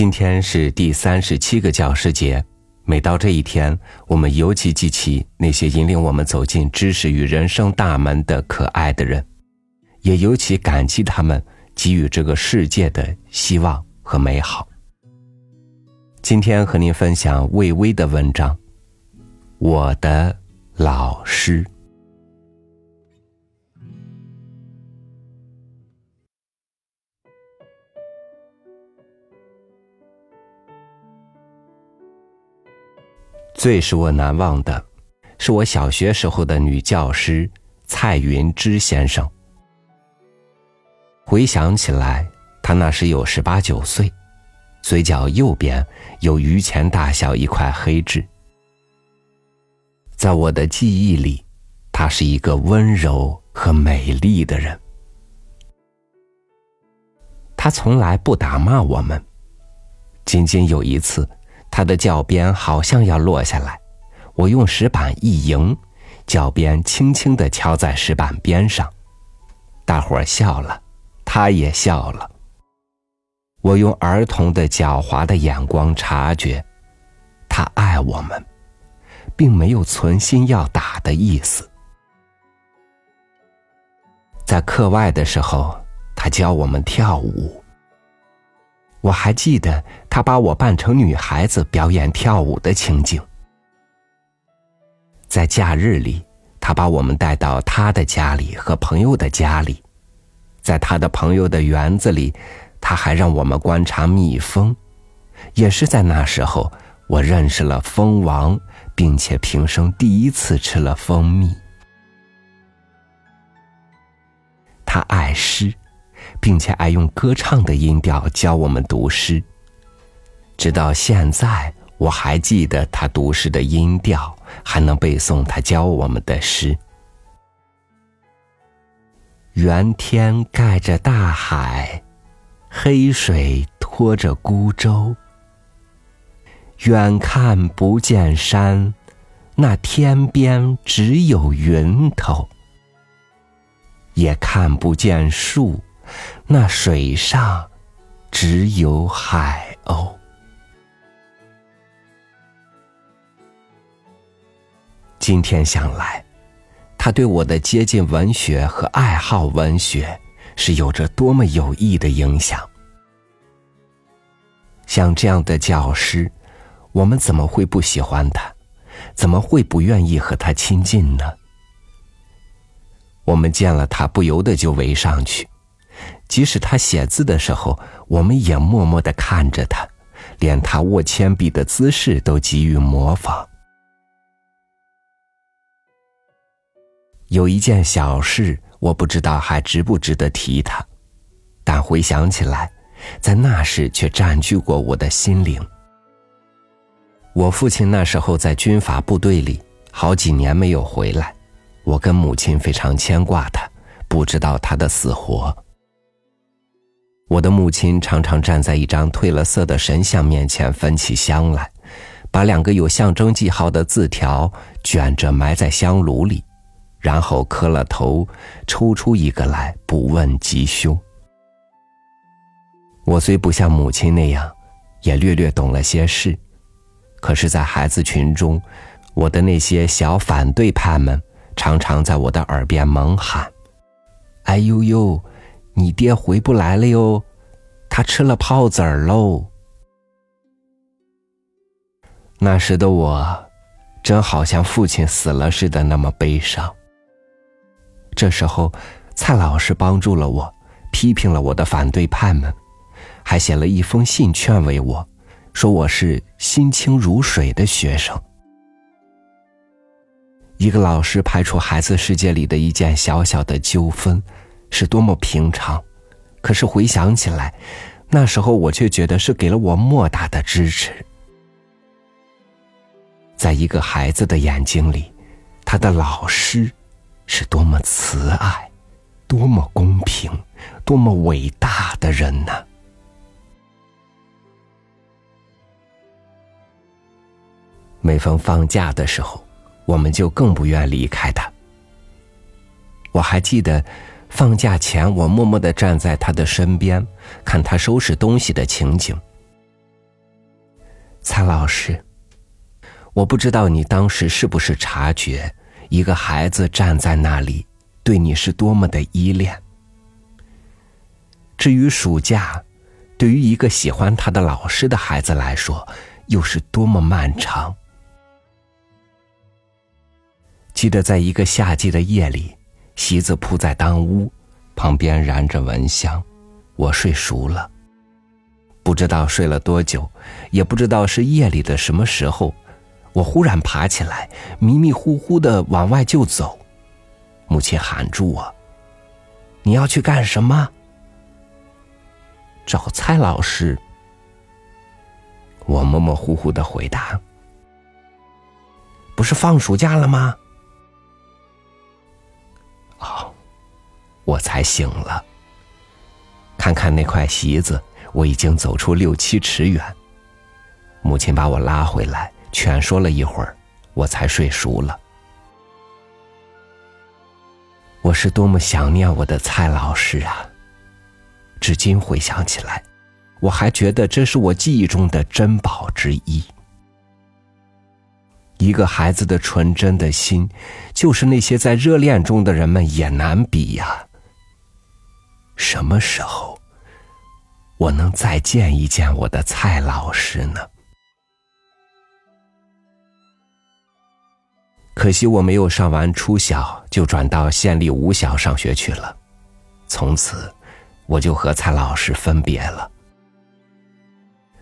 今天是第三十七个教师节，每到这一天，我们尤其记起那些引领我们走进知识与人生大门的可爱的人，也尤其感激他们给予这个世界的希望和美好。今天和您分享魏巍的文章《我的老师》。最使我难忘的，是我小学时候的女教师蔡云芝先生。回想起来，他那时有十八九岁，嘴角右边有榆钱大小一块黑痣。在我的记忆里，她是一个温柔和美丽的人。她从来不打骂我们，仅仅有一次。他的教鞭好像要落下来，我用石板一迎，教鞭轻轻的敲在石板边上，大伙儿笑了，他也笑了。我用儿童的狡猾的眼光察觉，他爱我们，并没有存心要打的意思。在课外的时候，他教我们跳舞。我还记得他把我扮成女孩子表演跳舞的情景。在假日里，他把我们带到他的家里和朋友的家里，在他的朋友的园子里，他还让我们观察蜜蜂。也是在那时候，我认识了蜂王，并且平生第一次吃了蜂蜜。他爱诗。并且爱用歌唱的音调教我们读诗。直到现在，我还记得他读诗的音调，还能背诵他教我们的诗：“圆天盖着大海，黑水拖着孤舟。远看不见山，那天边只有云头。也看不见树。”那水上只有海鸥。今天想来，他对我的接近文学和爱好文学是有着多么有益的影响。像这样的教师，我们怎么会不喜欢他？怎么会不愿意和他亲近呢？我们见了他，不由得就围上去。即使他写字的时候，我们也默默的看着他，连他握铅笔的姿势都给予模仿。有一件小事，我不知道还值不值得提他，但回想起来，在那时却占据过我的心灵。我父亲那时候在军阀部队里，好几年没有回来，我跟母亲非常牵挂他，不知道他的死活。我的母亲常常站在一张褪了色的神像面前焚起香来，把两个有象征记号的字条卷着埋在香炉里，然后磕了头，抽出一个来不问吉凶。我虽不像母亲那样，也略略懂了些事，可是，在孩子群中，我的那些小反对派们常常在我的耳边猛喊：“哎呦呦！”你爹回不来了哟，他吃了泡子儿喽。那时的我，真好像父亲死了似的，那么悲伤。这时候，蔡老师帮助了我，批评了我的反对派们，还写了一封信劝慰我，说我是心清如水的学生。一个老师排除孩子世界里的一件小小的纠纷。是多么平常，可是回想起来，那时候我却觉得是给了我莫大的支持。在一个孩子的眼睛里，他的老师是多么慈爱、多么公平、多么伟大的人呢？每逢放假的时候，我们就更不愿离开他。我还记得。放假前，我默默的站在他的身边，看他收拾东西的情景。蔡老师，我不知道你当时是不是察觉，一个孩子站在那里，对你是多么的依恋。至于暑假，对于一个喜欢他的老师的孩子来说，又是多么漫长。记得在一个夏季的夜里，席子铺在当屋，旁边燃着蚊香，我睡熟了。不知道睡了多久，也不知道是夜里的什么时候，我忽然爬起来，迷迷糊糊的往外就走。母亲喊住我：“你要去干什么？”找蔡老师。我模模糊糊的回答：“不是放暑假了吗？”我才醒了。看看那块席子，我已经走出六七尺远。母亲把我拉回来，劝说了一会儿，我才睡熟了。我是多么想念我的蔡老师啊！至今回想起来，我还觉得这是我记忆中的珍宝之一。一个孩子的纯真的心，就是那些在热恋中的人们也难比呀。什么时候，我能再见一见我的蔡老师呢？可惜我没有上完初小就转到县立五小上学去了，从此我就和蔡老师分别了。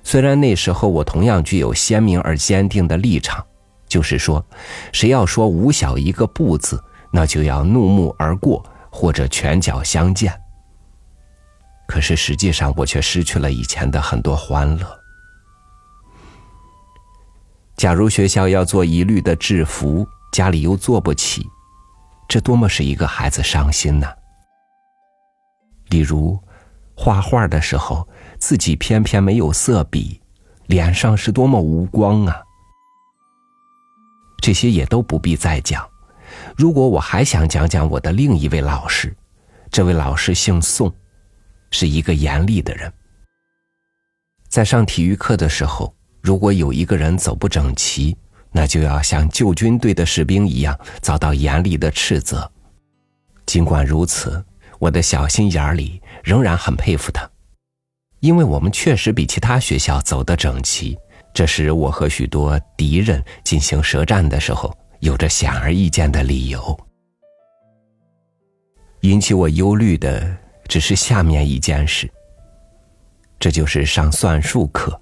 虽然那时候我同样具有鲜明而坚定的立场。就是说，谁要说五小一个不字，那就要怒目而过，或者拳脚相见。可是实际上，我却失去了以前的很多欢乐。假如学校要做一律的制服，家里又做不起，这多么是一个孩子伤心呐！例如，画画的时候，自己偏偏没有色笔，脸上是多么无光啊！这些也都不必再讲。如果我还想讲讲我的另一位老师，这位老师姓宋，是一个严厉的人。在上体育课的时候，如果有一个人走不整齐，那就要像旧军队的士兵一样遭到严厉的斥责。尽管如此，我的小心眼里仍然很佩服他，因为我们确实比其他学校走得整齐。这时，我和许多敌人进行舌战的时候，有着显而易见的理由。引起我忧虑的只是下面一件事，这就是上算术课。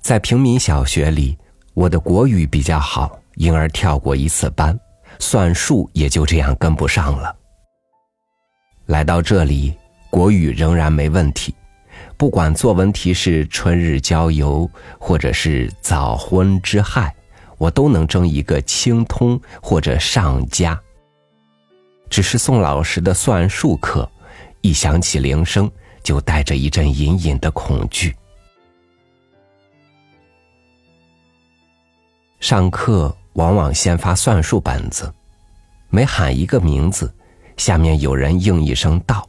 在平民小学里，我的国语比较好，因而跳过一次班，算术也就这样跟不上了。来到这里，国语仍然没问题。不管作文题是春日郊游，或者是早婚之害，我都能争一个清通或者上佳。只是宋老师的算术课，一响起铃声，就带着一阵隐隐的恐惧。上课往往先发算术本子，每喊一个名字，下面有人应一声“到”。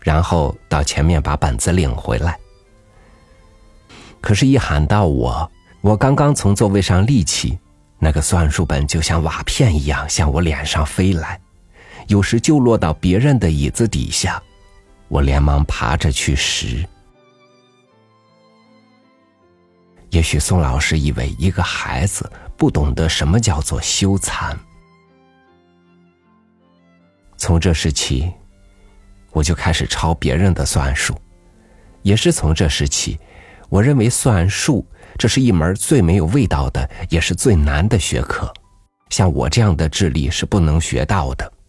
然后到前面把本子领回来。可是，一喊到我，我刚刚从座位上立起，那个算术本就像瓦片一样向我脸上飞来，有时就落到别人的椅子底下，我连忙爬着去拾。也许宋老师以为一个孩子不懂得什么叫做羞惭。从这时起。我就开始抄别人的算术，也是从这时起，我认为算术这是一门最没有味道的，也是最难的学科，像我这样的智力是不能学到的。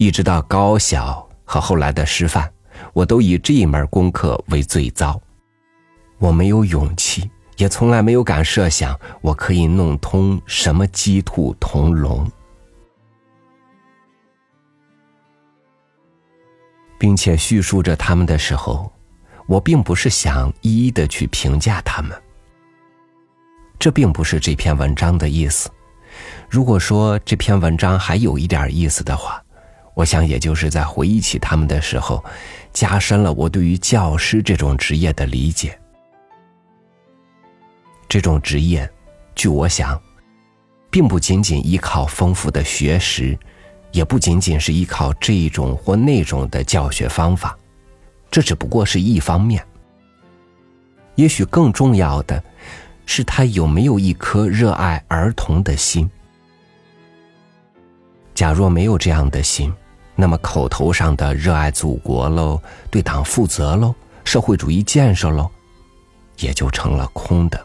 一直到高小和后来的师范，我都以这一门功课为最糟。我没有勇气，也从来没有敢设想我可以弄通什么鸡兔同笼。并且叙述着他们的时候，我并不是想一一的去评价他们。这并不是这篇文章的意思。如果说这篇文章还有一点意思的话，我想也就是在回忆起他们的时候，加深了我对于教师这种职业的理解。这种职业，据我想，并不仅仅依靠丰富的学识，也不仅仅是依靠这一种或那种的教学方法，这只不过是一方面。也许更重要的，是他有没有一颗热爱儿童的心。假若没有这样的心，那么口头上的热爱祖国喽，对党负责喽，社会主义建设喽，也就成了空的。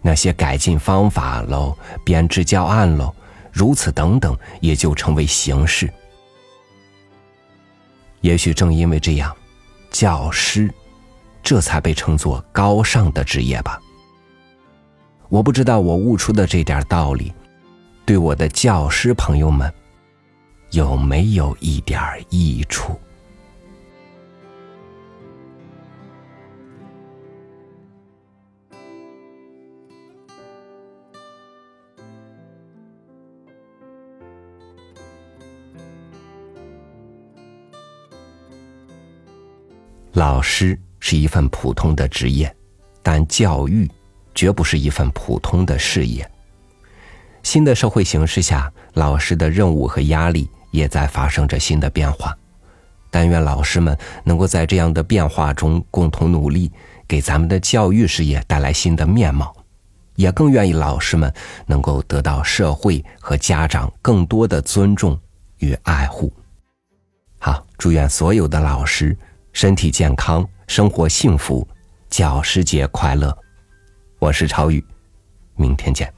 那些改进方法喽，编制教案喽，如此等等，也就成为形式。也许正因为这样，教师。这才被称作高尚的职业吧。我不知道我悟出的这点道理，对我的教师朋友们有没有一点益处。老师。是一份普通的职业，但教育绝不是一份普通的事业。新的社会形势下，老师的任务和压力也在发生着新的变化。但愿老师们能够在这样的变化中共同努力，给咱们的教育事业带来新的面貌。也更愿意老师们能够得到社会和家长更多的尊重与爱护。好，祝愿所有的老师身体健康。生活幸福，教师节快乐！我是超宇，明天见。